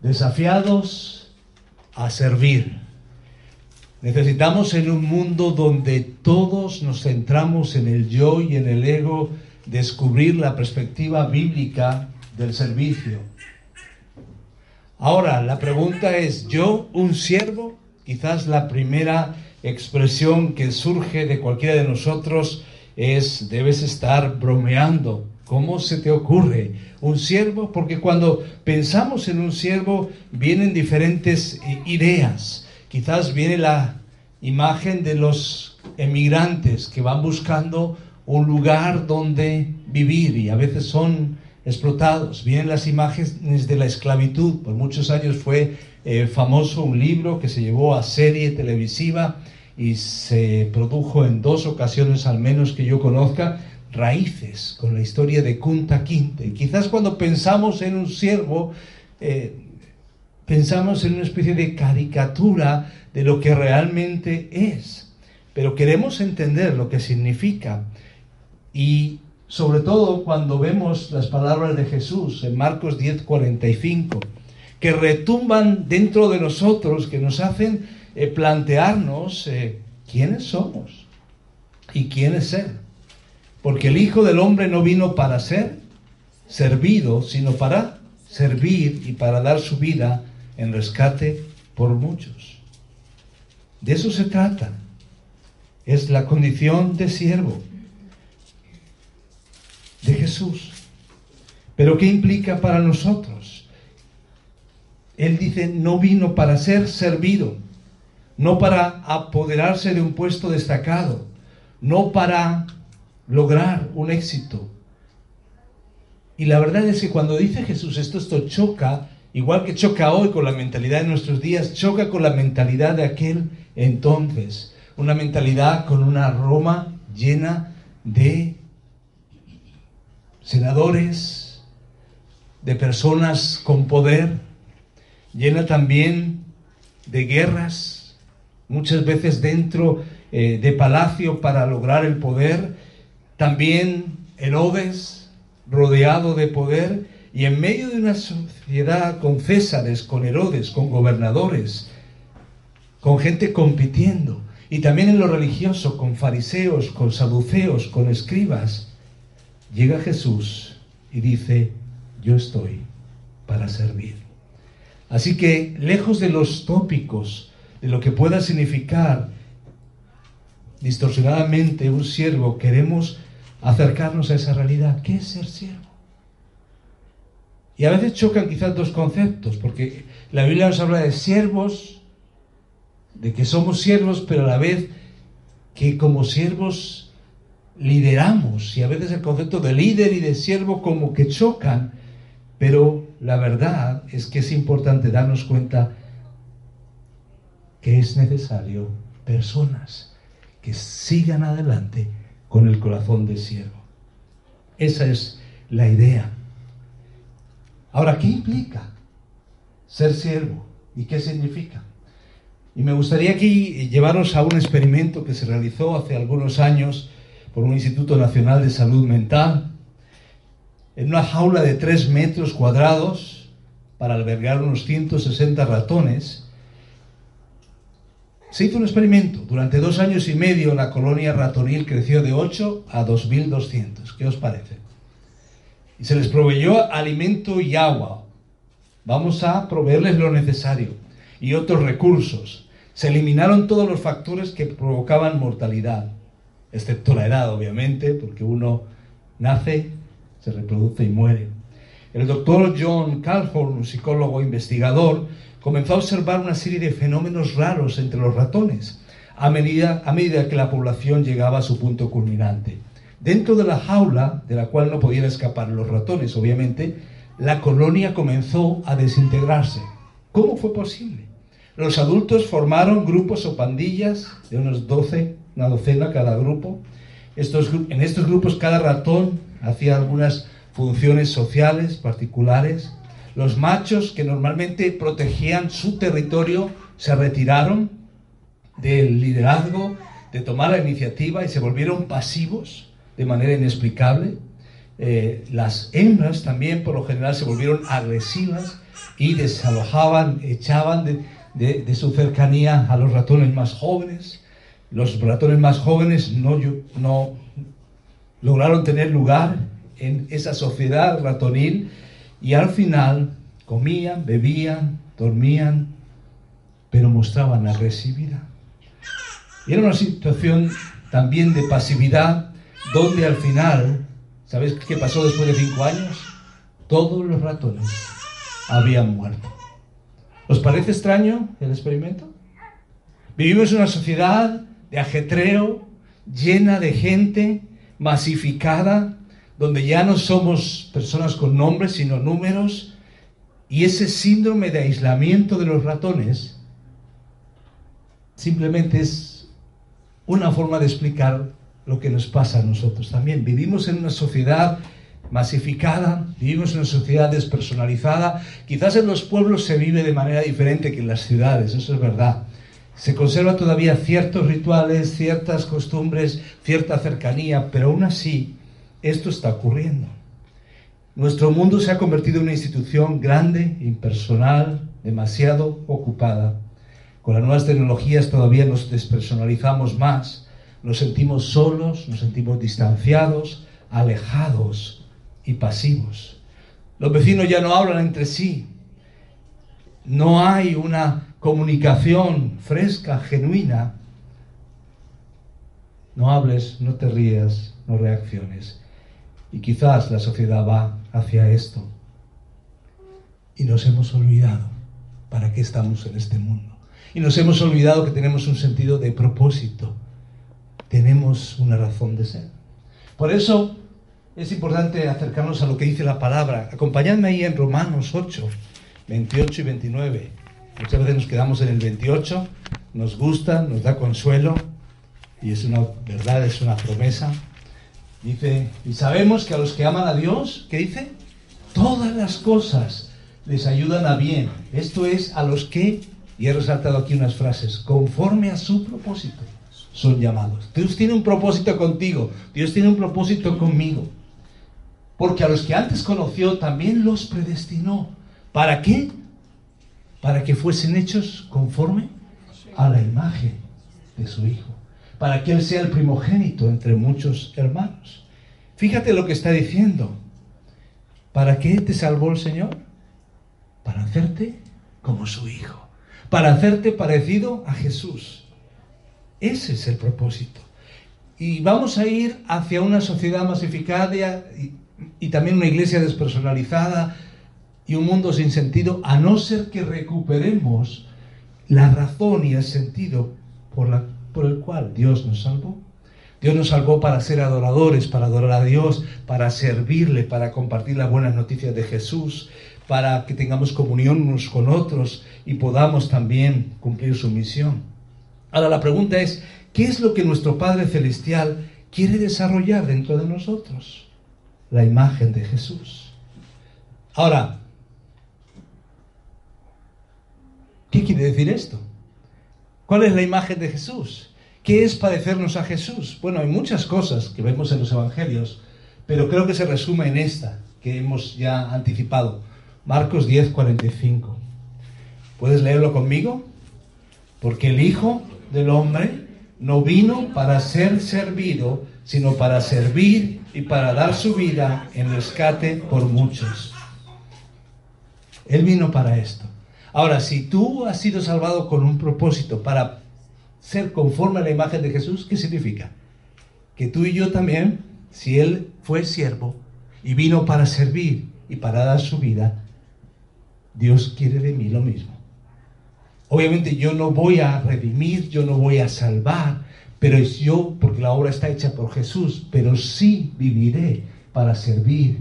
desafiados a servir. Necesitamos en un mundo donde todos nos centramos en el yo y en el ego, descubrir la perspectiva bíblica del servicio. Ahora, la pregunta es, ¿yo un siervo? Quizás la primera expresión que surge de cualquiera de nosotros es, debes estar bromeando. ¿Cómo se te ocurre? un siervo, porque cuando pensamos en un siervo vienen diferentes eh, ideas. Quizás viene la imagen de los emigrantes que van buscando un lugar donde vivir y a veces son explotados. Vienen las imágenes de la esclavitud. Por muchos años fue eh, famoso un libro que se llevó a serie televisiva y se produjo en dos ocasiones al menos que yo conozca raíces con la historia de Kunta Kinte. Quizás cuando pensamos en un siervo, eh, pensamos en una especie de caricatura de lo que realmente es, pero queremos entender lo que significa y sobre todo cuando vemos las palabras de Jesús en Marcos 10:45, que retumban dentro de nosotros, que nos hacen eh, plantearnos eh, quiénes somos y quién es. Porque el Hijo del Hombre no vino para ser servido, sino para servir y para dar su vida en rescate por muchos. De eso se trata. Es la condición de siervo de Jesús. Pero ¿qué implica para nosotros? Él dice, no vino para ser servido, no para apoderarse de un puesto destacado, no para lograr un éxito. Y la verdad es que cuando dice Jesús esto, esto choca, igual que choca hoy con la mentalidad de nuestros días, choca con la mentalidad de aquel entonces. Una mentalidad con una Roma llena de senadores, de personas con poder, llena también de guerras, muchas veces dentro eh, de palacio para lograr el poder también Herodes, rodeado de poder, y en medio de una sociedad con Césares, con Herodes, con gobernadores, con gente compitiendo, y también en lo religioso, con fariseos, con saduceos, con escribas, llega Jesús y dice, yo estoy para servir. Así que, lejos de los tópicos, de lo que pueda significar distorsionadamente un siervo, queremos acercarnos a esa realidad. ¿Qué es ser siervo? Y a veces chocan quizás dos conceptos, porque la Biblia nos habla de siervos, de que somos siervos, pero a la vez que como siervos lideramos. Y a veces el concepto de líder y de siervo como que chocan, pero la verdad es que es importante darnos cuenta que es necesario personas que sigan adelante con el corazón de siervo. Esa es la idea. Ahora, ¿qué implica ser siervo? ¿Y qué significa? Y me gustaría aquí llevaros a un experimento que se realizó hace algunos años por un Instituto Nacional de Salud Mental, en una jaula de 3 metros cuadrados para albergar unos 160 ratones, se hizo un experimento. Durante dos años y medio la colonia ratonil creció de 8 a 2.200. ¿Qué os parece? Y se les proveyó alimento y agua. Vamos a proveerles lo necesario y otros recursos. Se eliminaron todos los factores que provocaban mortalidad, excepto la edad, obviamente, porque uno nace, se reproduce y muere. El doctor John Calhoun, un psicólogo investigador, comenzó a observar una serie de fenómenos raros entre los ratones a medida, a medida que la población llegaba a su punto culminante. Dentro de la jaula, de la cual no podían escapar los ratones, obviamente, la colonia comenzó a desintegrarse. ¿Cómo fue posible? Los adultos formaron grupos o pandillas de unos 12, una docena cada grupo. Estos, en estos grupos cada ratón hacía algunas funciones sociales particulares. Los machos que normalmente protegían su territorio se retiraron del liderazgo, de tomar la iniciativa y se volvieron pasivos de manera inexplicable. Eh, las hembras también por lo general se volvieron agresivas y desalojaban, echaban de, su cercanía a los ratones más jóvenes. Los ratones más jóvenes no lograron tener lugar en esa sociedad ratonil y al final comían, bebían, dormían, pero mostraban agresividad. era una situación también de pasividad donde al final ¿Sabes qué pasó después de cinco años? Todos los ratones habían muerto. ¿Os parece extraño el experimento? Vivimos en una sociedad de ajetreo, llena de gente, masificada, donde ya no somos personas con nombres, sino números, y ese síndrome de aislamiento de los ratones simplemente es una forma de explicar lo que nos pasa a nosotros también. Vivimos en una sociedad masificada, vivimos en una sociedad despersonalizada. Quizás en los pueblos se vive de manera diferente que en las ciudades, eso es verdad. Se conserva todavía ciertos rituales, ciertas costumbres, cierta cercanía, pero aún así esto está ocurriendo. Nuestro mundo se ha convertido en una institución grande, impersonal, demasiado ocupada. Con las nuevas tecnologías todavía nos despersonalizamos más nos sentimos solos, nos sentimos distanciados, alejados y pasivos. Los vecinos ya no hablan entre sí. No hay una comunicación fresca, genuina. No hables, no te rías, no reacciones. Y quizás la sociedad va hacia esto. Y nos hemos olvidado para qué estamos en este mundo. Y nos hemos olvidado que tenemos un sentido de propósito tenemos una razón de ser. Por eso es importante acercarnos a lo que dice la palabra. Acompañadme ahí en Romanos 8, 28 y 29. Muchas veces nos quedamos en el 28, nos gusta, nos da consuelo y es una verdad, es una promesa. Dice, y sabemos que a los que aman a Dios, ¿qué dice? Todas las cosas les ayudan a bien. Esto es a los que, y he resaltado aquí unas frases, conforme a su propósito son llamados. Dios tiene un propósito contigo, Dios tiene un propósito conmigo. Porque a los que antes conoció también los predestinó. ¿Para qué? Para que fuesen hechos conforme a la imagen de su Hijo. Para que Él sea el primogénito entre muchos hermanos. Fíjate lo que está diciendo. ¿Para qué te salvó el Señor? Para hacerte como su Hijo. Para hacerte parecido a Jesús. Ese es el propósito. Y vamos a ir hacia una sociedad masificada y, también una iglesia despersonalizada y un mundo sin sentido, a no ser que recuperemos la razón y el sentido por, la, por el cual Dios nos salvó. Dios nos salvó para ser adoradores, para adorar a Dios, para servirle, para compartir las buenas noticias de Jesús, para que tengamos comunión unos con otros y podamos también cumplir su misión. Ahora la pregunta es, ¿qué es lo que nuestro Padre Celestial quiere desarrollar dentro de nosotros? La imagen de Jesús. Ahora, ¿qué quiere decir esto? ¿Cuál es la imagen de Jesús? ¿Qué es parecernos a Jesús? Bueno, hay muchas cosas que vemos en los Evangelios, pero creo que se resume en esta que hemos ya anticipado. Marcos 10, 45. ¿Puedes leerlo conmigo? Porque el Hijo del hombre no vino para ser servido, sino para servir y para dar su vida en rescate por muchos. Él vino para esto. Ahora, si tú has sido salvado con un propósito para ser conforme a la imagen de Jesús, ¿qué significa? Que tú y yo también, si Él fue siervo y vino para servir y para dar su vida, Dios quiere de mí lo mismo. Obviamente yo no voy a redimir, yo no voy a salvar, pero es yo, porque la obra está hecha por Jesús, pero sí viviré para servir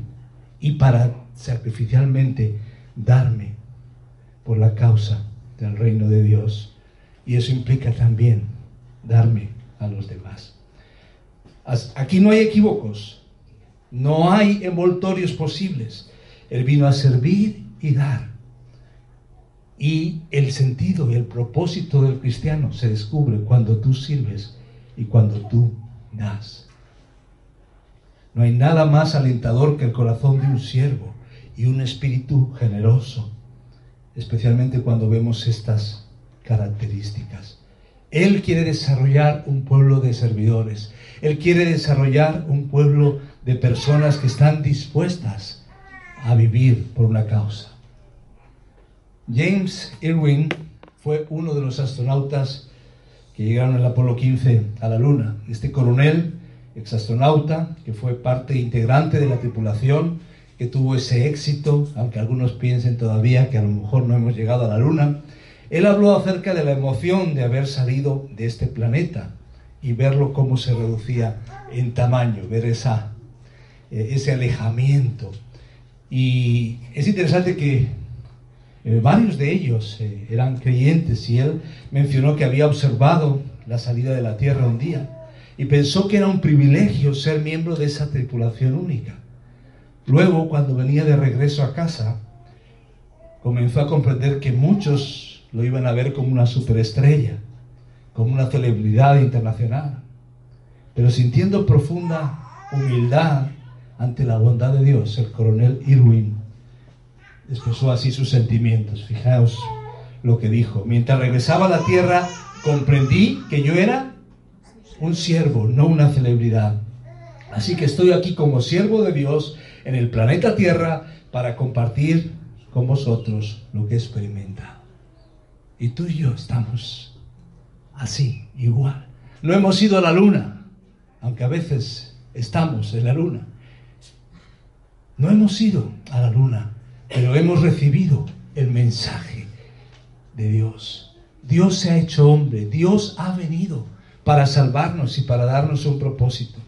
y para sacrificialmente darme por la causa del reino de Dios. Y eso implica también darme a los demás. Aquí no hay equívocos, no hay envoltorios posibles. Él vino a servir y dar. Y el sentido y el propósito del cristiano se descubre cuando tú sirves y cuando tú das. No hay nada más alentador que el corazón de un siervo y un espíritu generoso, especialmente cuando vemos estas características. Él quiere desarrollar un pueblo de servidores. Él quiere desarrollar un pueblo de personas que están dispuestas a vivir por una causa. James Irwin fue uno de los astronautas que llegaron el Apolo 15 a la Luna. Este coronel, exastronauta, que fue parte integrante de la tripulación, que tuvo ese éxito, aunque algunos piensen todavía que a lo mejor no hemos llegado a la Luna, él habló acerca de la emoción de haber salido de este planeta y verlo cómo se reducía en tamaño, ver esa, eh, ese alejamiento. Y es interesante que eh, varios de ellos eh, eran creyentes y él mencionó que había observado la salida de la Tierra un día y pensó que era un privilegio ser miembro de esa tripulación única. Luego, cuando venía de regreso a casa, comenzó a comprender que muchos lo iban a ver como una superestrella, como una celebridad internacional. Pero sintiendo profunda humildad ante la bondad de Dios, el coronel Irwin expresó así sus sentimientos. Fijaos lo que dijo. Mientras regresaba a la tierra, comprendí que yo era un siervo, no una celebridad. Así que estoy aquí como siervo de Dios en el planeta Tierra para compartir con vosotros lo que he experimentado. Y tú y yo estamos así, igual. No hemos ido a la luna, aunque a veces estamos en la luna. No hemos ido a la luna, pero hemos recibido el mensaje de Dios. Dios se ha hecho hombre, Dios ha venido para salvarnos y para darnos un propósito.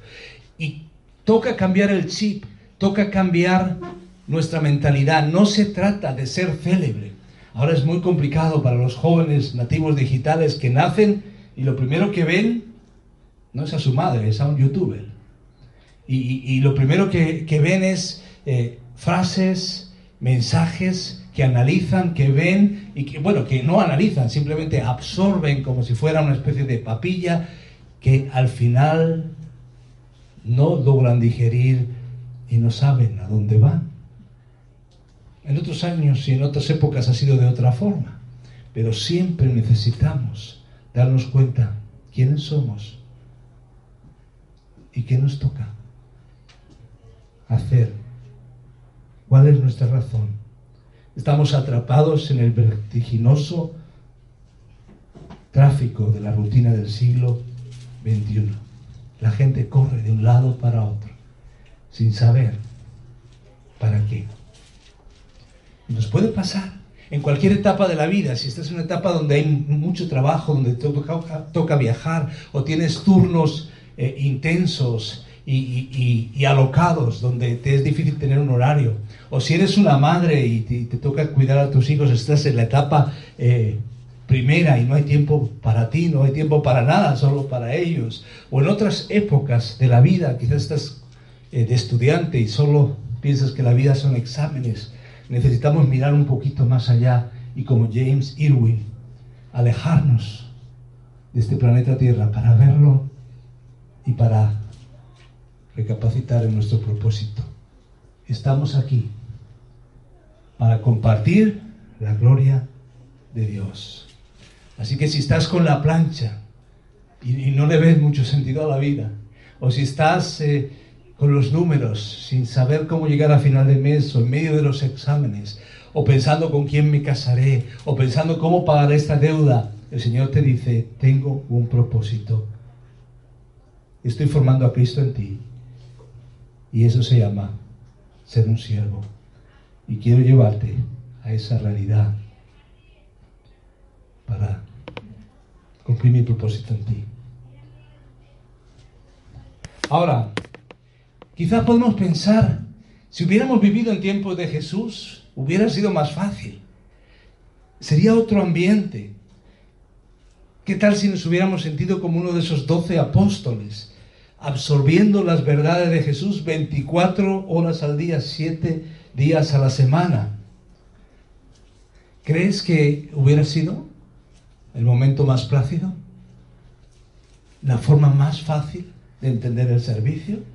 Y toca cambiar el chip, toca cambiar nuestra mentalidad. No se trata de ser célebre, Ahora es muy complicado para los jóvenes nativos digitales que nacen y lo primero que ven no es a su madre, es a un youtuber. Y, lo primero que, ven es eh, frases, mensajes que analizan, que ven y que, bueno, que no analizan, simplemente absorben como si fuera una especie de papilla que al final no logran digerir y no saben a dónde van. En otros años y en otras épocas ha sido de otra forma, pero siempre necesitamos darnos cuenta quiénes somos y qué nos toca hacer. ¿Cuál es nuestra razón? Estamos atrapados en el vertiginoso tráfico de la rutina del siglo XXI. La gente corre de un lado para otro sin saber para qué. Nos puede pasar en cualquier etapa de la vida, si estás en una etapa donde hay mucho trabajo, donde te toca, viajar o tienes turnos eh, intensos y, alocados, donde te es difícil tener un horario, o si eres una madre y te, toca cuidar a tus hijos, estás en la etapa eh, primera y no hay tiempo para ti, no hay tiempo para nada, solo para ellos, o en otras épocas de la vida, quizás estás eh, de estudiante y solo piensas que la vida son exámenes necesitamos mirar un poquito más allá y como James Irwin, alejarnos de este planeta Tierra para verlo y para recapacitar en nuestro propósito. Estamos aquí para compartir la gloria de Dios. Así que si estás con la plancha y, no le ves mucho sentido a la vida, o si estás eh, con los números, sin saber cómo llegar a final de mes o en medio de los exámenes, o pensando con quién me casaré, o pensando cómo pagar esta deuda, el Señor te dice, tengo un propósito. Estoy formando a Cristo en ti. Y eso se llama ser un siervo. Y quiero llevarte a esa realidad para cumplir mi propósito en ti. Ahora, Quizás podemos pensar Si hubiéramos vivido en tiempos de Jesús, hubiera sido más fácil. Sería otro ambiente. ¿Qué tal si nos hubiéramos sentido como uno de esos doce apóstoles, absorbiendo las verdades de Jesús 24 horas al día, 7 días a la semana? ¿Crees que hubiera sido el momento más plácido? ¿La forma más fácil de entender el servicio?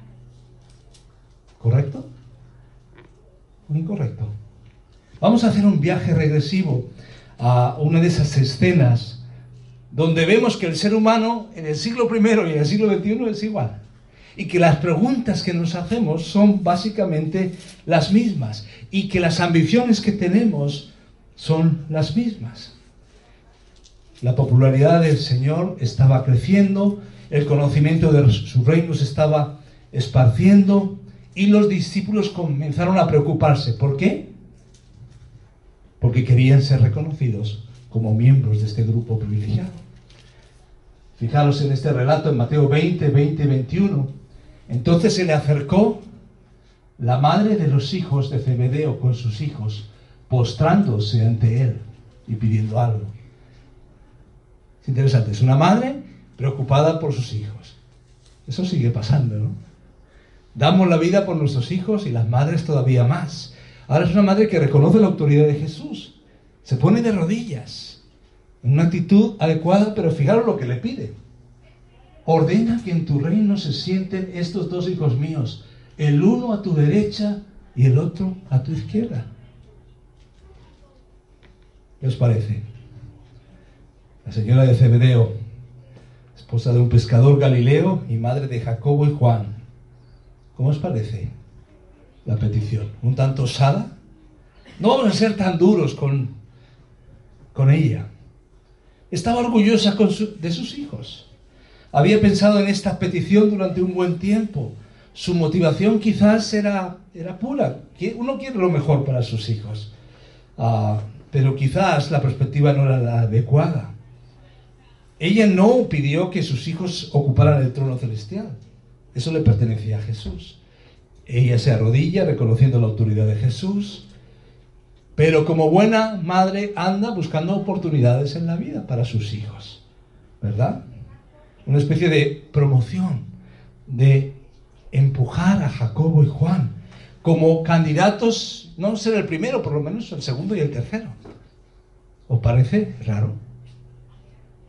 ¿Correcto? ¿O incorrecto? Vamos a hacer un viaje regresivo a una de esas escenas donde vemos que el ser humano en el siglo I y en el siglo XXI es igual. Y que las preguntas que nos hacemos son básicamente las mismas. Y que las ambiciones que tenemos son las mismas. La popularidad del Señor estaba creciendo, el conocimiento de su reino se estaba esparciendo y los discípulos comenzaron a preocuparse. ¿Por qué? Porque querían ser reconocidos como miembros de este grupo privilegiado. Fijaros en este relato en Mateo 20, 20, 21. Entonces se le acercó la madre de los hijos de Zebedeo con sus hijos, postrándose ante él y pidiendo algo. Es interesante, es una madre preocupada por sus hijos. Eso sigue pasando, ¿no? Damos la vida por nuestros hijos y las madres todavía más. Ahora es una madre que reconoce la autoridad de Jesús. Se pone de rodillas, en una actitud adecuada, pero fijaros lo que le pide. Ordena que en tu reino se sienten estos dos hijos míos, el uno a tu derecha y el otro a tu izquierda. ¿Qué os parece? La señora de Zebedeo, esposa de un pescador galileo y madre de Jacobo y Juan. ¿Cómo os parece la petición? ¿Un tanto osada? No vamos a ser tan duros con, con ella. Estaba orgullosa de sus hijos. Había pensado en esta petición durante un buen tiempo. Su motivación quizás era, era pura. Uno quiere lo mejor para sus hijos. Ah, pero quizás la perspectiva no era la adecuada. Ella no pidió que sus hijos ocuparan el trono celestial. Eso le pertenecía a Jesús. Ella se arrodilla reconociendo la autoridad de Jesús, pero como buena madre anda buscando oportunidades en la vida para sus hijos. ¿Verdad? Una especie de promoción, de empujar a Jacobo y Juan como candidatos, no ser el primero, por lo menos el segundo y el tercero. ¿Os parece raro?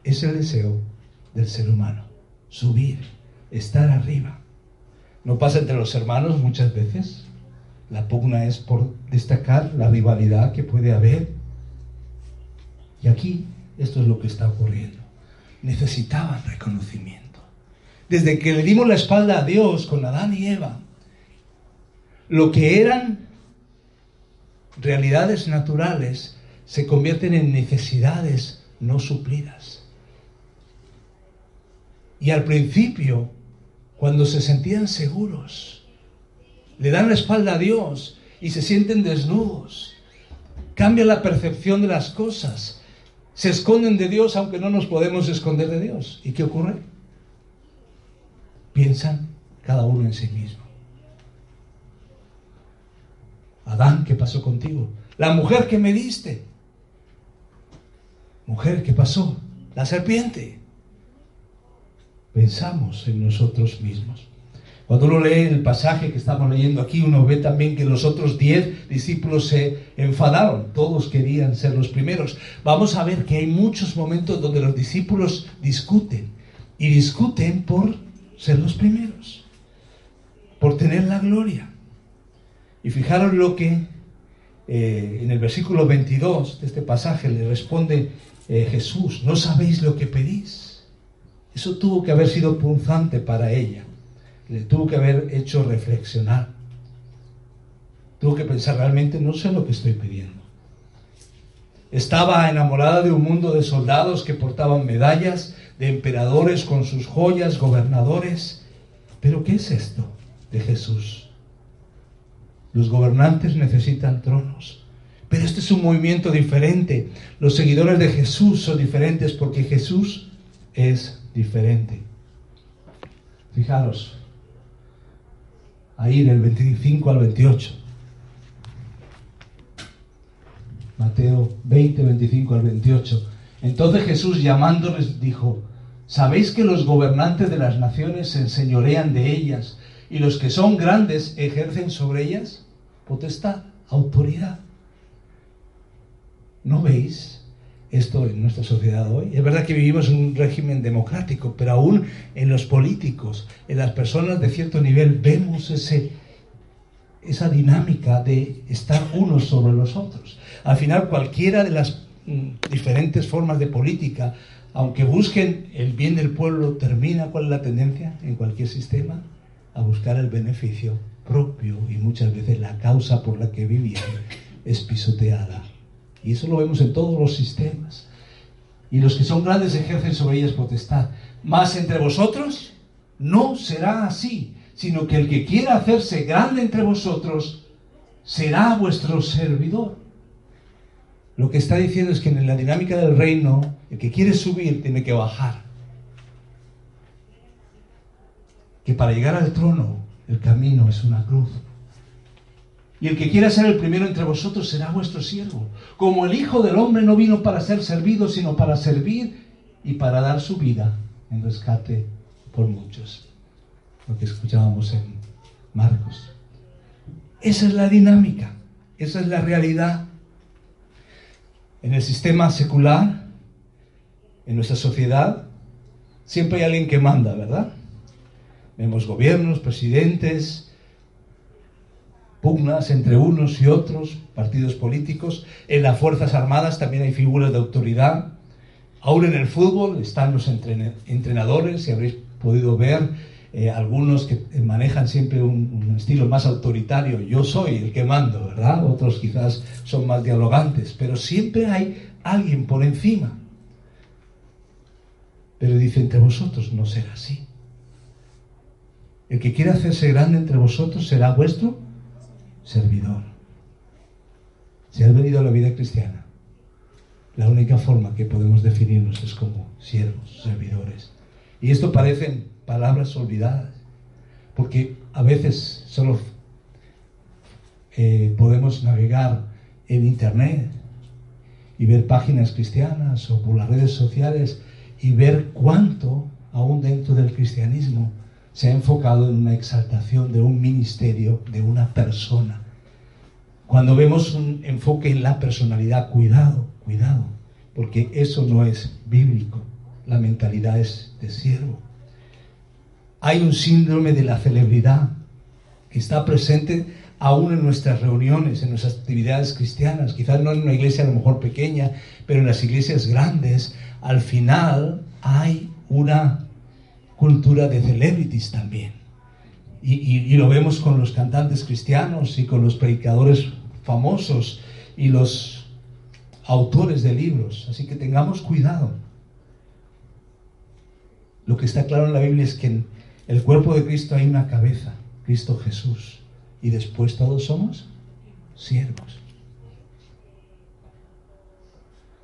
Es el deseo del ser humano, subir, estar arriba. ¿No pasa entre los hermanos muchas veces? La pugna es por destacar la rivalidad que puede haber. Y aquí esto es lo que está ocurriendo. Necesitaban reconocimiento. Desde que le dimos la espalda a Dios con Adán y Eva, lo que eran realidades naturales se convierten en necesidades no suplidas. Y al principio, cuando se sentían seguros, le dan la espalda a Dios y se sienten desnudos. Cambia la percepción de las cosas. Se esconden de Dios aunque no nos podemos esconder de Dios. ¿Y qué ocurre? Piensan cada uno en sí mismo. Adán, ¿qué pasó contigo? La mujer que me diste. Mujer, ¿qué pasó? La serpiente. Pensamos en nosotros mismos. Cuando uno lee el pasaje que estamos leyendo aquí, uno ve también que los otros diez discípulos se enfadaron. Todos querían ser los primeros. Vamos a ver que hay muchos momentos donde los discípulos discuten. Y discuten por ser los primeros. Por tener la gloria. Y fijaros lo que eh, en el versículo 22 de este pasaje le responde eh, Jesús, no sabéis lo que pedís. Eso tuvo que haber sido punzante para ella. Le tuvo que haber hecho reflexionar. Tuvo que pensar realmente, no sé lo que estoy pidiendo. Estaba enamorada de un mundo de soldados que portaban medallas, de emperadores con sus joyas, gobernadores. Pero ¿qué es esto de Jesús? Los gobernantes necesitan tronos. Pero este es un movimiento diferente. Los seguidores de Jesús son diferentes porque Jesús es diferente. Fijaros, ahí del 25 al 28. Mateo 20, 25 al 28. Entonces Jesús llamándoles dijo, ¿sabéis que los gobernantes de las naciones se enseñorean de ellas y los que son grandes ejercen sobre ellas potestad, autoridad? ¿No veis esto en nuestra sociedad hoy? Es verdad que vivimos en un régimen democrático, pero aún en los políticos, en las personas de cierto nivel, vemos ese, esa dinámica de estar unos sobre los otros. Al final, cualquiera de las mm, diferentes formas de política, aunque busquen el bien del pueblo, termina es la tendencia en cualquier sistema a buscar el beneficio propio y muchas veces la causa por la que vivían es pisoteada y eso lo vemos en todos los sistemas. Y los que son grandes ejercen sobre ellas potestad. Más entre vosotros no será así, sino que el que quiera hacerse grande entre vosotros será vuestro servidor. Lo que está diciendo es que en la dinámica del reino, el que quiere subir tiene que bajar. Que para llegar al trono el camino es una cruz. Y el que quiera ser el primero entre vosotros será vuestro siervo. Como el Hijo del Hombre no vino para ser servido, sino para servir y para dar su vida en rescate por muchos. Lo que escuchábamos en Marcos. Esa es la dinámica, esa es la realidad. En el sistema secular, en nuestra sociedad, siempre hay alguien que manda, ¿verdad? Vemos gobiernos, presidentes, pugnas entre unos y otros, partidos políticos. En las Fuerzas Armadas también hay figuras de autoridad. Aún en el fútbol están los entrenadores, y habréis podido ver eh, algunos que manejan siempre un, estilo más autoritario. Yo soy el que mando, ¿verdad? Otros quizás son más dialogantes, pero siempre hay alguien por encima. Pero dice, entre vosotros no será así. El que quiera hacerse grande entre vosotros será vuestro servidor. Si has venido a la vida cristiana, la única forma que podemos definirnos es como siervos, servidores. Y esto parecen palabras olvidadas, porque a veces solo eh, podemos navegar en Internet y ver páginas cristianas o por las redes sociales y ver cuánto, aún dentro del cristianismo, se ha enfocado en una exaltación de un ministerio, de una persona. Cuando vemos un enfoque en la personalidad, cuidado, cuidado, porque eso no es bíblico. La mentalidad es de siervo. Hay un síndrome de la celebridad que está presente aún en nuestras reuniones, en nuestras actividades cristianas, quizás no en una iglesia a lo mejor pequeña, pero en las iglesias grandes, al final hay una cultura de celebrities también. Y, lo vemos con los cantantes cristianos y con los predicadores famosos y los autores de libros. Así que tengamos cuidado. Lo que está claro en la Biblia es que en el cuerpo de Cristo hay una cabeza, Cristo Jesús. Y después todos somos siervos.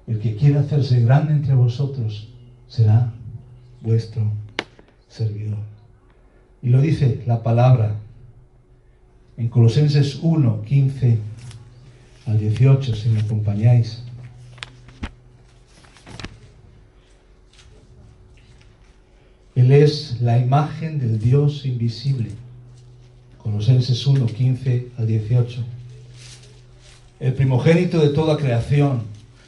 El que quiera hacerse grande entre vosotros será vuestro servidor. Y lo dice la palabra en Colosenses 1, 15 al 18, si me acompañáis. Él es la imagen del Dios invisible. Colosenses 1, 15 al 18. El primogénito de toda creación,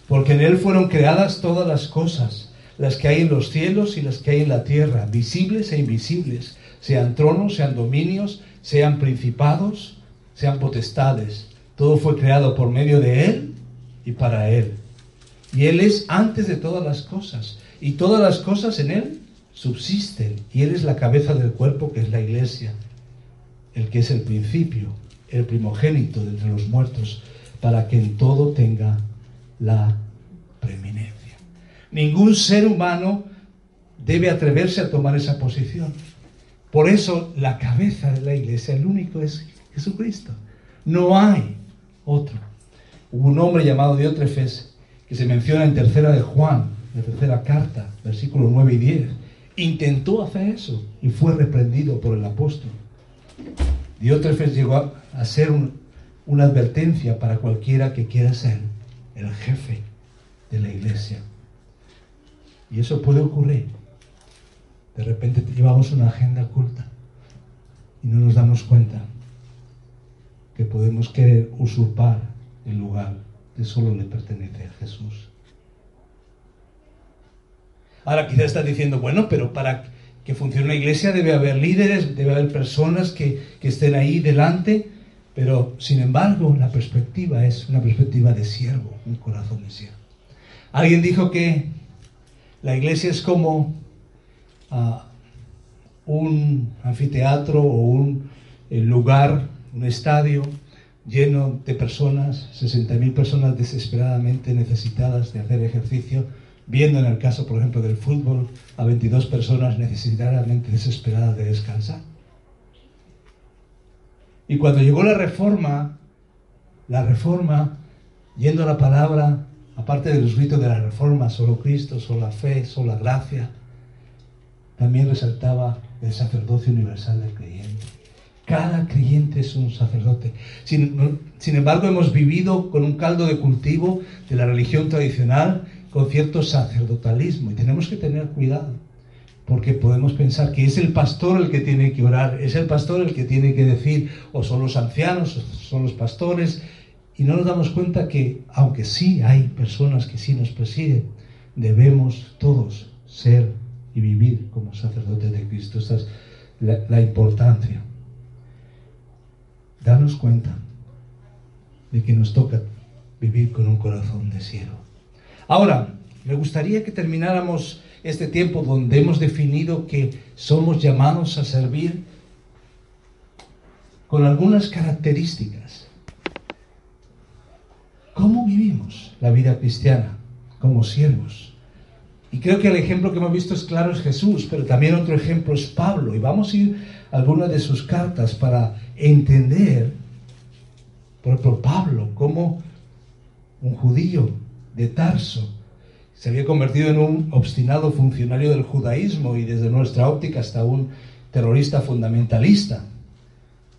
porque en Él fueron creadas todas las cosas las que hay en los cielos y las que hay en la tierra, visibles e invisibles, sean tronos, sean dominios, sean principados, sean potestades. Todo fue creado por medio de Él y para Él. Y Él es antes de todas las cosas. Y todas las cosas en Él subsisten. Y Él es la cabeza del cuerpo que es la iglesia. El que es el principio, el primogénito de entre los muertos, para que en todo tenga la preeminencia. Ningún ser humano debe atreverse a tomar esa posición. Por eso la cabeza de la iglesia, el único es Jesucristo. No hay otro. Hubo un hombre llamado Diótrefes que se menciona en tercera de Juan, la tercera carta, versículos 9 y 10. Intentó hacer eso y fue reprendido por el apóstol. Diótrefes llegó a ser una advertencia para cualquiera que quiera ser el jefe de la iglesia. Y eso puede ocurrir. De repente llevamos una agenda oculta y no nos damos cuenta que podemos querer usurpar el lugar que solo le pertenece a Jesús. Ahora quizás está diciendo, bueno, pero para que funcione una iglesia debe haber líderes, debe haber personas que, que estén ahí delante, pero sin embargo la perspectiva es una perspectiva de siervo, un corazón de siervo. Alguien dijo que la iglesia es como ah, un anfiteatro o un eh, lugar, un estadio lleno de personas, 60.000 personas desesperadamente necesitadas de hacer ejercicio, viendo en el caso, por ejemplo, del fútbol, a 22 personas necesitadamente desesperadas de descansar. Y cuando llegó la reforma, la reforma, yendo a la palabra, aparte de los gritos de la reforma, solo Cristo, solo la fe, solo la gracia, también resaltaba el sacerdocio universal del creyente. Cada creyente es un sacerdote. Sin, sin, embargo, hemos vivido con un caldo de cultivo de la religión tradicional, con cierto sacerdotalismo, y tenemos que tener cuidado, porque podemos pensar que es el pastor el que tiene que orar, es el pastor el que tiene que decir, o son los ancianos, o son los pastores, y no nos damos cuenta que, aunque sí hay personas que sí nos presiden, debemos todos ser y vivir como sacerdotes de Cristo. Esta es la, importancia. Darnos cuenta de que nos toca vivir con un corazón de cielo. Ahora, me gustaría que termináramos este tiempo donde hemos definido que somos llamados a servir con algunas características. ¿Cómo vivimos la vida cristiana como siervos? Y creo que el ejemplo que hemos visto es claro es Jesús, pero también otro ejemplo es Pablo. Y vamos a ir a algunas de sus cartas para entender, por ejemplo, Pablo, como un judío de Tarso se había convertido en un obstinado funcionario del judaísmo y desde nuestra óptica hasta un terrorista fundamentalista.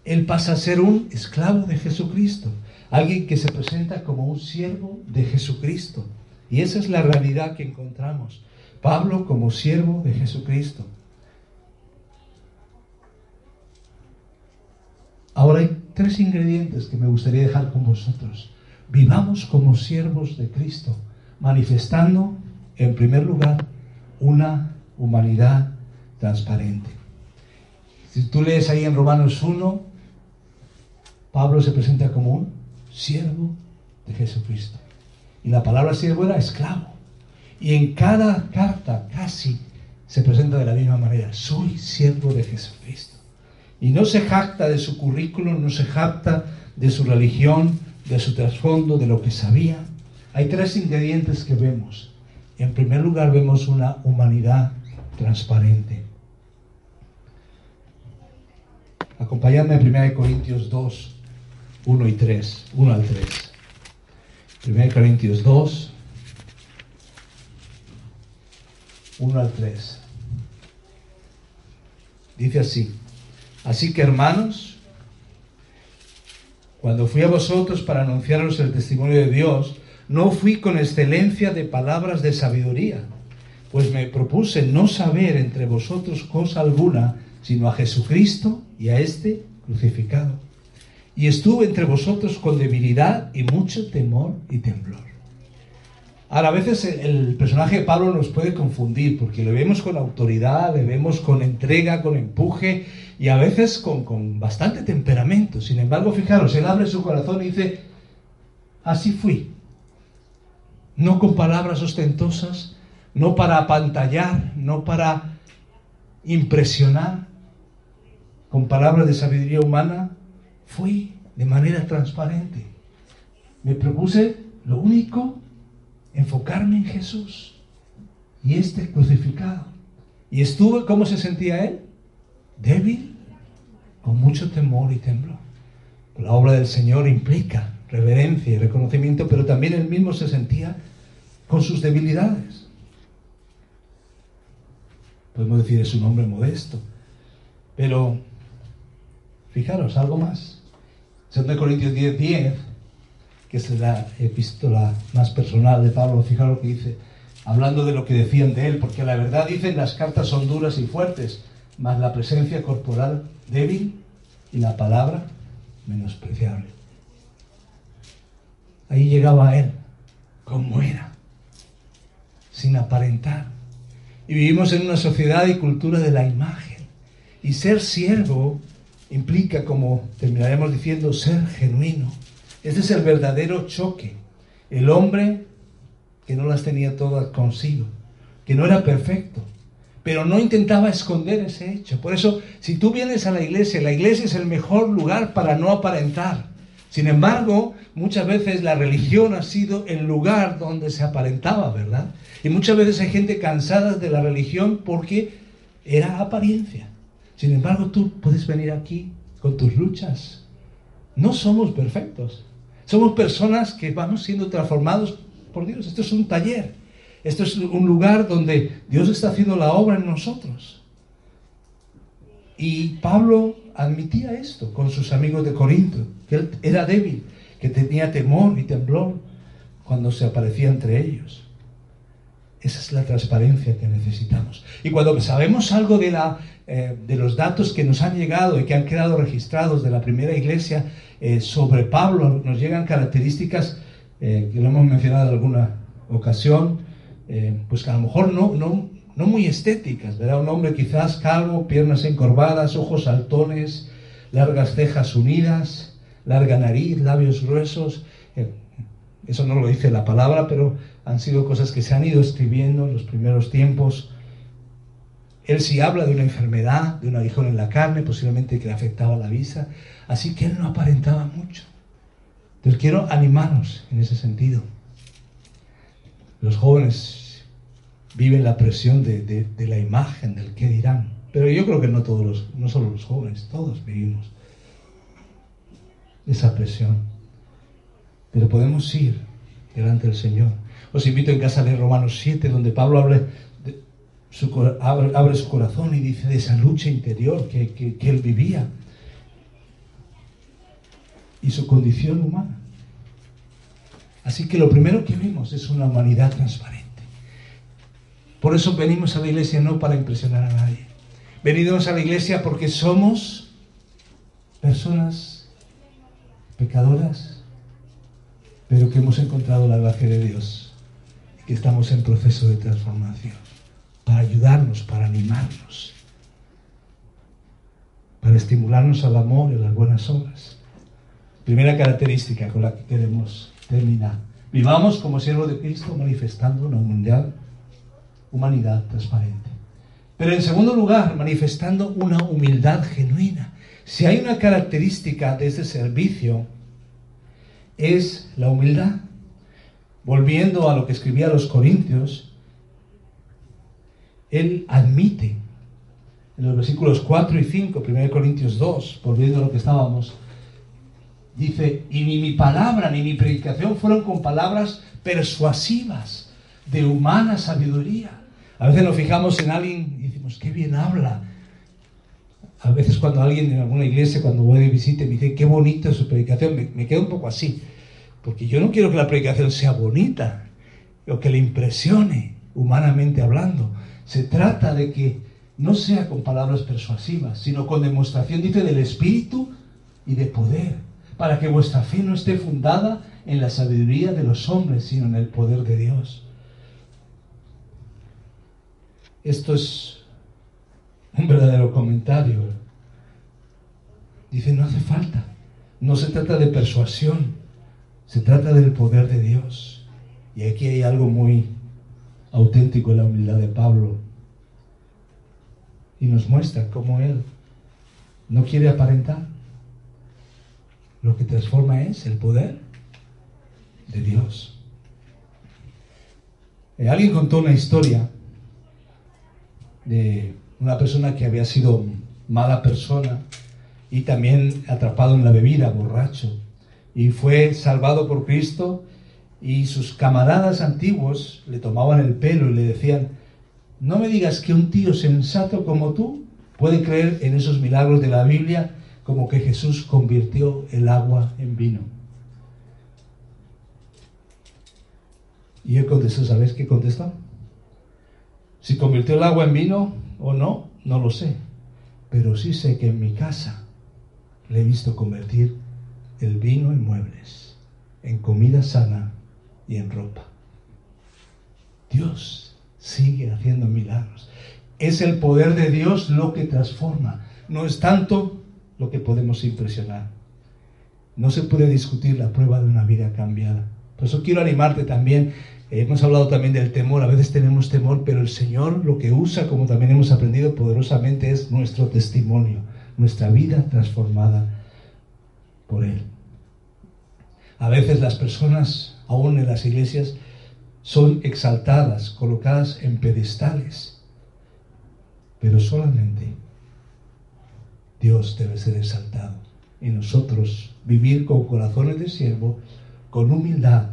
Él pasa a ser un esclavo de Jesucristo, alguien que se presenta como un siervo de Jesucristo. Y esa es la realidad que encontramos. Pablo como siervo de Jesucristo. Ahora hay tres ingredientes que me gustaría dejar con vosotros. Vivamos como siervos de Cristo, manifestando, en primer lugar, una humanidad transparente. Si tú lees ahí en Romanos 1, Pablo se presenta como un siervo de Jesucristo. Y la palabra siervo era esclavo. Y en cada carta casi se presenta de la misma manera. Soy siervo de Jesucristo. Y no se jacta de su currículum, no se jacta de su religión, de su trasfondo, de lo que sabía. Hay tres ingredientes que vemos. En primer lugar vemos una humanidad transparente. Acompáñame en 1 Corintios 2, 1 y 3, 1 al 3. 1 Corintios 2, 1 al 3. Dice así, así que hermanos, cuando fui a vosotros para anunciaros el testimonio de Dios, no fui con excelencia de palabras de sabiduría, pues me propuse no saber entre vosotros cosa alguna, sino a Jesucristo y a este crucificado. Y estuve entre vosotros con debilidad y mucho temor y temblor. Ahora, a veces el personaje de Pablo nos puede confundir porque le vemos con autoridad, le vemos con entrega, con empuje y a veces con, con bastante temperamento. Sin embargo, fijaros, él abre su corazón y dice, así fui. No con palabras ostentosas, no para apantallar, no para impresionar, con palabras de sabiduría humana, fui de manera transparente. Me propuse lo único enfocarme en Jesús y este crucificado. Y estuve, ¿cómo se sentía él? Débil, con mucho temor y temblor. La obra del Señor implica reverencia y reconocimiento, pero también él mismo se sentía con sus debilidades. Podemos decir es un hombre modesto, pero Fijaros, algo más. 2 Corintios 10, 10, que es la epístola más personal de Pablo, fijaros lo que dice, hablando de lo que decían de él, porque la verdad dicen las cartas son duras y fuertes, mas la presencia corporal débil y la palabra menospreciable. Ahí llegaba él, como era, sin aparentar. Y vivimos en una sociedad y cultura de la imagen. Y ser siervo implica, como terminaremos diciendo, ser genuino. Ese es el verdadero choque. El hombre que no las tenía todas consigo, que no era perfecto, pero no intentaba esconder ese hecho. Por eso, si tú vienes a la iglesia, la iglesia es el mejor lugar para no aparentar. Sin embargo, muchas veces la religión ha sido el lugar donde se aparentaba, ¿verdad? Y muchas veces hay gente cansada de la religión porque era apariencia. Sin embargo, tú puedes venir aquí con tus luchas. No somos perfectos. Somos personas que vamos siendo transformados por Dios. Esto es un taller. Esto es un lugar donde Dios está haciendo la obra en nosotros. Y Pablo admitía esto con sus amigos de Corinto, que él era débil, que tenía temor y temblor cuando se aparecía entre ellos. Esa es la transparencia que necesitamos. Y cuando sabemos algo de, la, eh, de los datos que nos han llegado y que han quedado registrados de la primera iglesia eh, sobre Pablo, nos llegan características eh, que lo hemos mencionado en alguna ocasión, pues que a lo mejor no, no, no muy estéticas, ¿verdad? Un hombre quizás calvo, piernas encorvadas, ojos saltones, largas cejas unidas, larga nariz, labios gruesos. Eso no lo dice la palabra, pero han sido cosas que se han ido escribiendo en los primeros tiempos. Él sí habla de una enfermedad, de un aguijón en la carne, posiblemente que le afectaba la vista. Así que él no aparentaba mucho. Entonces quiero animarnos en ese sentido. Los jóvenes viven la presión de, la imagen, del qué dirán. Pero yo creo que no todos los, no solo los jóvenes, todos vivimos esa presión. Pero podemos ir delante del Señor os invito en casa a leer Romanos 7, donde Pablo abre su, corazón y dice de esa lucha interior que, que él vivía y su condición humana. Así que lo primero que vimos es una humanidad transparente. Por eso venimos a la iglesia no para impresionar a nadie. Venimos a la iglesia porque somos personas pecadoras, pero que hemos encontrado la gracia de Dios que estamos en proceso de transformación, para ayudarnos, para animarnos, para estimularnos al amor y a las buenas obras. Primera característica con la que queremos terminar. Vivamos como siervos de Cristo manifestando una humanidad, humanidad transparente. Pero en segundo lugar, manifestando una humildad genuina. Si hay una característica de este servicio, es la humildad volviendo a lo que escribía a los Corintios, él admite en los versículos 4 y 5, 1 Corintios 2, volviendo a lo que estábamos, dice, y ni mi palabra ni mi predicación fueron con palabras persuasivas de humana sabiduría. A veces nos fijamos en alguien y decimos, qué bien habla. A veces cuando alguien en alguna iglesia, cuando voy de visita, me dice, qué bonita su predicación, me, me quedo un poco así. Porque yo no quiero que la predicación sea bonita o que le impresione humanamente hablando. Se trata de que no sea con palabras persuasivas, sino con demostración, dice, del Espíritu y de poder, para que vuestra fe no esté fundada en la sabiduría de los hombres, sino en el poder de Dios. Esto es un verdadero comentario. Dice, no hace falta. No se trata de persuasión, se trata del poder de Dios. Y aquí hay algo muy auténtico en la humildad de Pablo. Y nos muestra cómo Él no quiere aparentar. Lo que transforma es el poder de Dios. Eh, alguien contó una historia de una persona que había sido mala persona y también atrapado en la bebida, borracho y fue salvado por Cristo y sus camaradas antiguos le tomaban el pelo y le decían, no me digas que un tío sensato como tú puede creer en esos milagros de la Biblia como que Jesús convirtió el agua en vino. Y él contestó, ¿sabes qué contestó? Si convirtió el agua en vino o no, no lo sé. Pero sí sé que en mi casa le he visto convertir el vino en muebles, en comida sana y en ropa. Dios sigue haciendo milagros. Es el poder de Dios lo que transforma. No es tanto lo que podemos impresionar. No se puede discutir la prueba de una vida cambiada. Por eso quiero animarte también. hemos hablado también del temor. A veces tenemos temor, pero el Señor lo que usa, como también hemos aprendido poderosamente, es nuestro testimonio, nuestra vida transformada por Él. A veces las personas, aún en las iglesias, son exaltadas, colocadas en pedestales, pero solamente Dios debe ser exaltado y nosotros vivir con corazones de siervo, con humildad,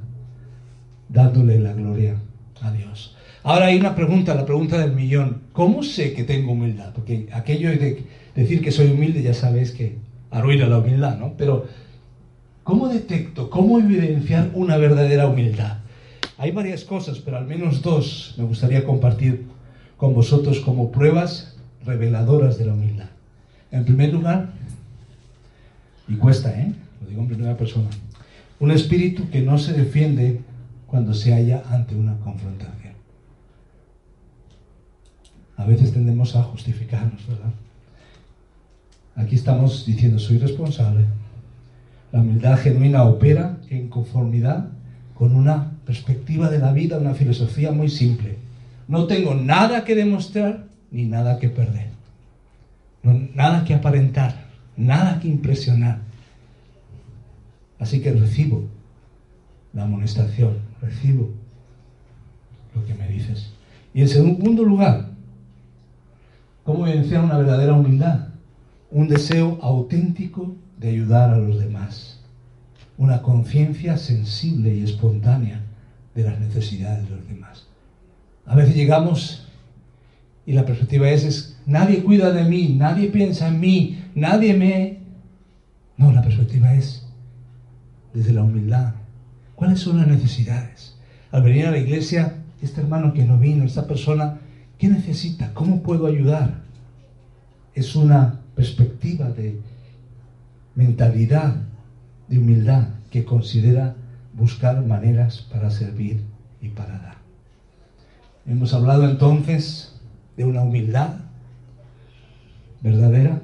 dándole la gloria a Dios. Ahora hay una pregunta, la pregunta del millón. ¿Cómo sé que tengo humildad? Porque aquello de decir que soy humilde ya sabéis que arruina la humildad, ¿no? Pero ¿cómo detecto, cómo evidenciar una verdadera humildad? Hay varias cosas, pero al menos dos me gustaría compartir con vosotros como pruebas reveladoras de la humildad. En primer lugar, y cuesta, ¿eh? Lo digo en primera persona, un espíritu que no se defiende cuando se halla ante una confrontación. A veces tendemos a justificarnos, ¿verdad? Aquí estamos diciendo, soy responsable. La humildad genuina opera en conformidad con una perspectiva de la vida, una filosofía muy simple. No tengo nada que demostrar ni nada que perder. nada que aparentar, nada que impresionar. Así que recibo la amonestación, recibo lo que me dices. Y en segundo lugar, ¿cómo evidenciar una verdadera humildad? Un deseo auténtico de ayudar a los demás. Una conciencia sensible y espontánea de las necesidades de los demás. A veces llegamos y la perspectiva es, es, nadie cuida de mí, nadie piensa en mí, nadie me... No, la perspectiva es desde la humildad. ¿Cuáles son las necesidades? Al venir a la iglesia, este hermano que no vino, esta persona, ¿qué necesita? ¿Cómo puedo ayudar? Es una perspectiva de mentalidad, de humildad, que considera buscar maneras para servir y para dar. Hemos hablado entonces de una humildad verdadera.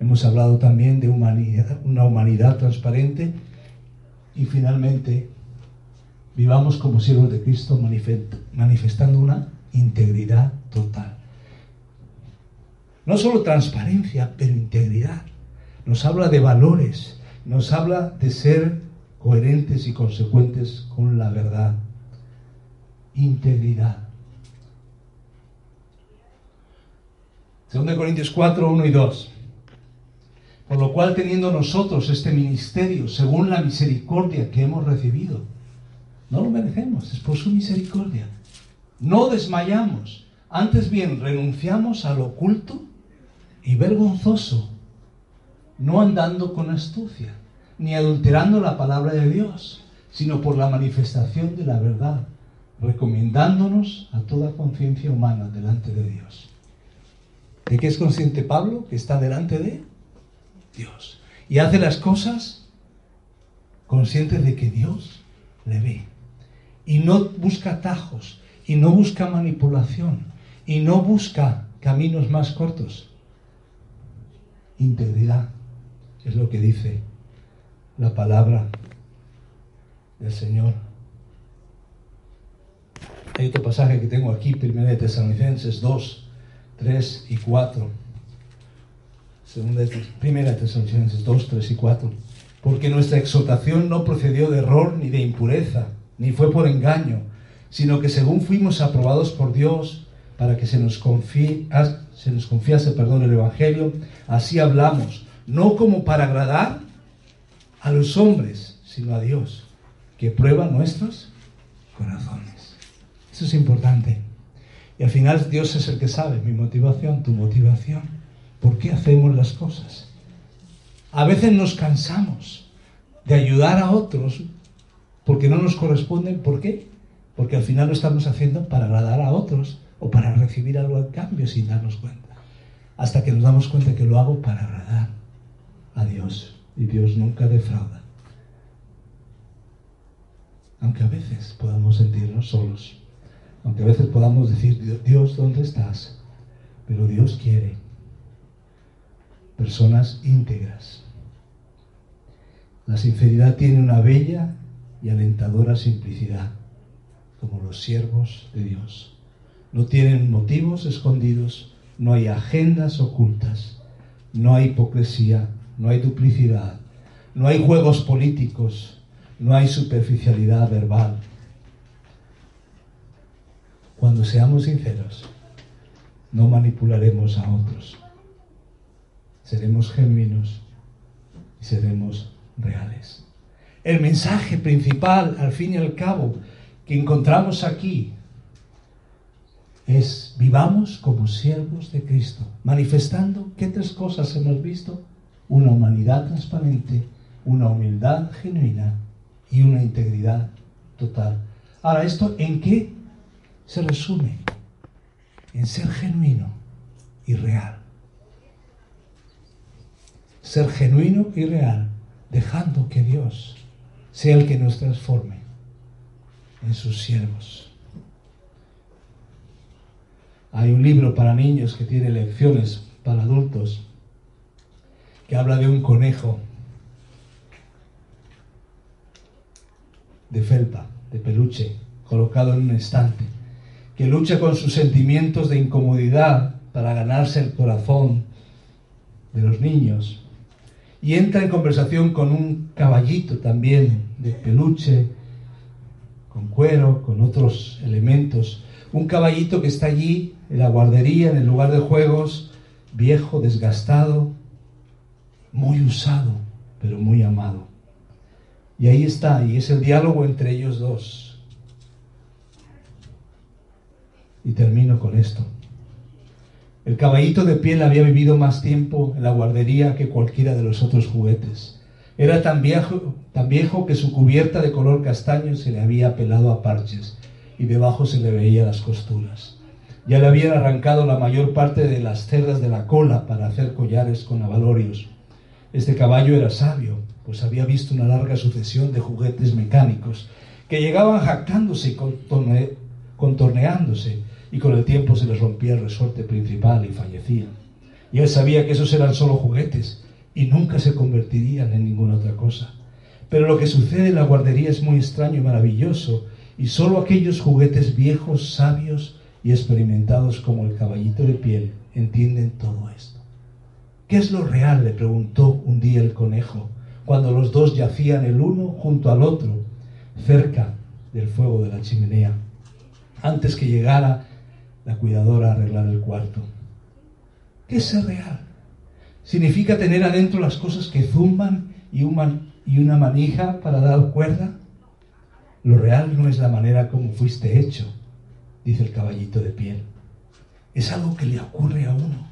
Hemos hablado también de una humanidad transparente. Y finalmente, vivamos como siervos de Cristo manifestando una integridad total. No solo transparencia, pero integridad. Nos habla de valores, nos habla de ser coherentes y consecuentes con la verdad. Integridad. 2 Corintios 4, 1 y 2. Por lo cual, teniendo nosotros este ministerio, según la misericordia que hemos recibido, no lo merecemos, es por su misericordia. No desmayamos, antes bien renunciamos al oculto y vergonzoso, no andando con astucia ni adulterando la palabra de Dios, sino por la manifestación de la verdad, recomendándonos a toda conciencia humana delante de Dios. ¿De qué es consciente Pablo? Que está delante de Dios. Y hace las cosas consciente de que Dios le ve. Y no busca atajos, y no busca manipulación, y no busca caminos más cortos. Integridad es lo que dice la palabra del Señor. Hay otro pasaje que tengo aquí, 1 de Tesalonicenses 2, 3 y 4. Segunda de Tesalonicenses 2, 3 y 4. Porque nuestra exhortación no procedió de error ni de impureza, ni fue por engaño, sino que según fuimos aprobados por Dios para que se nos, confíe, se nos confiase perdón, el Evangelio, así hablamos, no como para agradar a los hombres, sino a Dios, que prueba nuestros corazones. Eso es importante. Y al final Dios es el que sabe mi motivación, tu motivación. ¿Por qué hacemos las cosas? A veces nos cansamos de ayudar a otros porque no nos corresponden. ¿Por qué? Porque al final lo estamos haciendo para agradar a otros o para recibir algo en cambio sin darnos cuenta. Hasta que nos damos cuenta que lo hago para agradar a Dios. Y Dios nunca defrauda. Aunque a veces podamos sentirnos solos. Aunque a veces podamos decir, Dios, ¿dónde estás? Pero Dios quiere personas íntegras. La sinceridad tiene una bella y alentadora simplicidad, como los siervos de Dios. No tienen motivos escondidos, no hay agendas ocultas, no hay hipocresía, no hay duplicidad, no hay juegos políticos, no hay superficialidad verbal. Cuando seamos sinceros, no manipularemos a otros. Seremos genuinos y seremos reales. El mensaje principal, al fin y al cabo, que encontramos aquí es vivamos como siervos de Cristo, manifestando qué tres cosas hemos visto, una humanidad transparente, una humildad genuina y una integridad total. Ahora, ¿esto en qué se resume? En ser genuino y real. Ser genuino y real, dejando que Dios sea el que nos transforme en sus siervos. Hay un libro para niños que tiene lecciones para adultos que habla de un conejo de felpa, de peluche, colocado en un estante, que lucha con sus sentimientos de incomodidad para ganarse el corazón de los niños. Y entra en conversación con un caballito también de peluche, con cuero, con otros elementos, un caballito que está allí en la guardería, en el lugar de juegos, viejo, desgastado, muy usado, pero muy amado. Y ahí está, y es el diálogo entre ellos dos. Y termino con esto. El caballito de piel había vivido más tiempo en la guardería que cualquiera de los otros juguetes. Era tan viejo, tan viejo que su cubierta de color castaño se le había pelado a parches y debajo se le veía las costuras. Ya le habían arrancado la mayor parte de las cerdas de la cola para hacer collares con avalorios. Este caballo era sabio, pues había visto una larga sucesión de juguetes mecánicos que llegaban jactándose y contorneándose, y con el tiempo se les rompía el resorte principal y fallecían. Y él sabía que esos eran solo juguetes y nunca se convertirían en ninguna otra cosa. Pero lo que sucede en la guardería es muy extraño y maravilloso, y solo aquellos juguetes viejos, sabios y experimentados como el caballito de piel entienden todo esto. ¿Qué es lo real? le preguntó un día el conejo, cuando los dos yacían el uno junto al otro, cerca del fuego de la chimenea, antes que llegara la cuidadora a arreglar el cuarto. ¿Qué es ser real? ¿Significa tener adentro las cosas que zumban y, y una manija para dar cuerda? Lo real no es la manera como fuiste hecho, dice el caballito de piel. Es algo que le ocurre a uno.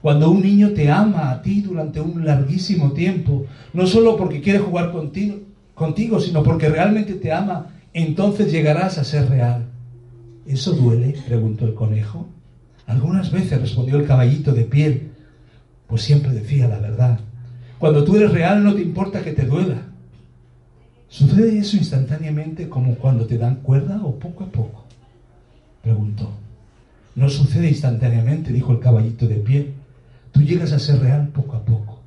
Cuando un niño te ama a ti durante un larguísimo tiempo, no solo porque quiere jugar contigo, contigo, sino porque realmente te ama, entonces llegarás a ser real. ¿Eso duele? preguntó el conejo. Algunas veces respondió el caballito de piel, pues siempre decía la verdad. Cuando tú eres real no te importa que te duela. ¿Sucede eso instantáneamente como cuando te dan cuerda o poco a poco? Preguntó. No sucede instantáneamente, dijo el caballito de piel. Tú llegas a ser real poco a poco.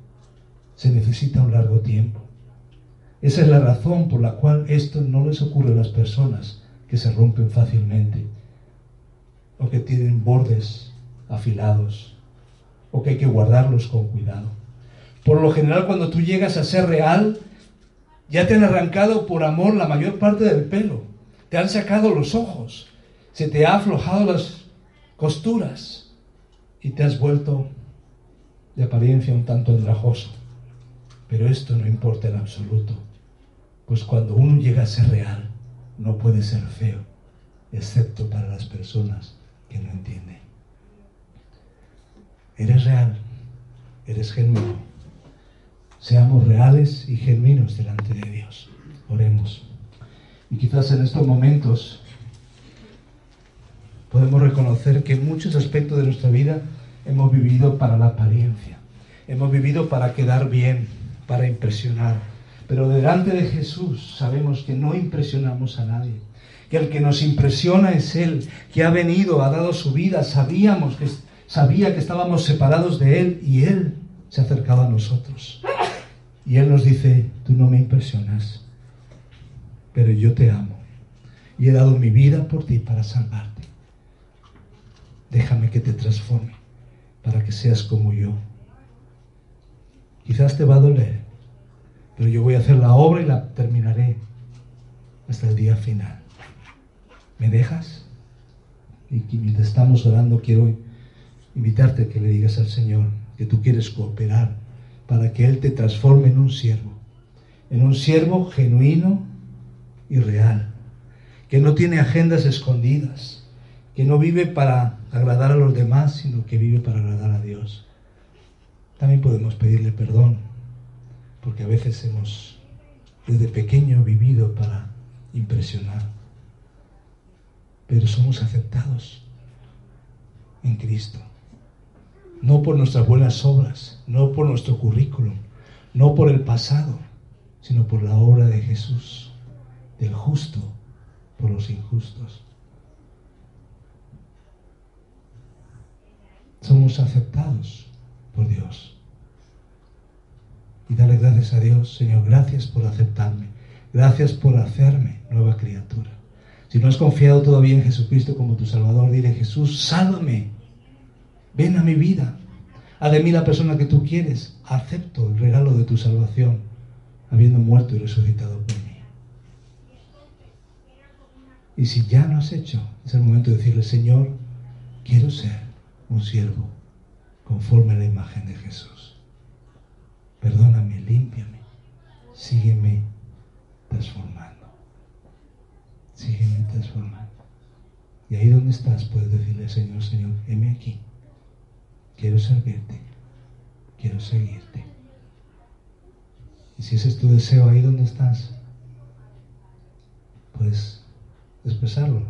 Se necesita un largo tiempo. Esa es la razón por la cual esto no les ocurre a las personas que se rompen fácilmente, o que tienen bordes afilados, o que hay que guardarlos con cuidado. Por lo general, cuando tú llegas a ser real, ya te han arrancado por amor la mayor parte del pelo, te han sacado los ojos, se te ha aflojado las costuras y te has vuelto de apariencia un tanto andrajoso. Pero esto no importa en absoluto, pues cuando uno llega a ser real, no puede ser feo, excepto para las personas que no entienden. Eres real, eres genuino, seamos reales y genuinos delante de Dios. Oremos. Y quizás en estos momentos podemos reconocer que muchos aspectos de nuestra vida hemos vivido para la apariencia, hemos vivido para quedar bien, para impresionar. Pero delante de Jesús sabemos que no impresionamos a nadie, que el que nos impresiona es Él, que ha venido, ha dado su vida, sabíamos que sabía que estábamos separados de Él y Él se ha acercado a nosotros. Y Él nos dice, tú no me impresionas, pero yo te amo y he dado mi vida por ti para salvarte. Déjame que te transforme para que seas como yo. Quizás te va a doler, pero yo voy a hacer la obra y la terminaré hasta el día final. ¿Me dejas? Y mientras estamos orando, quiero invitarte a que le digas al Señor que tú quieres cooperar para que Él te transforme en un siervo, en un siervo genuino y real, que no tiene agendas escondidas, que no vive para agradar a los demás, sino que vive para agradar a Dios. También podemos pedirle perdón, porque a veces hemos desde pequeño vivido para impresionar, pero somos aceptados en Cristo no por nuestras buenas obras, no por nuestro currículum, no por el pasado, sino por la obra de Jesús, del justo por los injustos. Somos aceptados por Dios. Y dale gracias a Dios, Señor, gracias por aceptarme, gracias por hacerme nueva criatura. Si no has confiado todavía en Jesucristo como tu Salvador, dile Jesús, sálvame ven a mi vida, haz de mí la persona que tú quieres, acepto el regalo de tu salvación, habiendo muerto y resucitado por mí. Y si ya lo has hecho, es el momento de decirle, Señor, quiero ser un siervo conforme a la imagen de Jesús. Perdóname, límpiame, sígueme transformando. Sígueme transformando. Y ahí donde estás puedes decirle, Señor, Señor, heme aquí quiero servirte, quiero seguirte. Y si ese es tu deseo ahí donde estás, puedes expresarlo,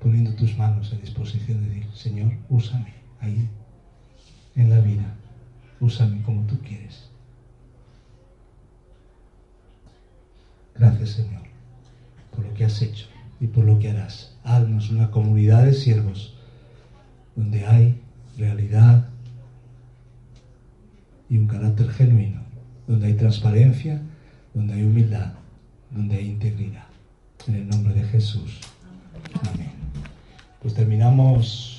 poniendo tus manos a disposición de decir, Señor, úsame ahí en la vida, úsame como tú quieres. Gracias, Señor, por lo que has hecho y por lo que harás. Haznos una comunidad de siervos donde hay realidad y un carácter genuino, donde hay transparencia, donde hay humildad, donde hay integridad. En el nombre de Jesús. Amén. Pues terminamos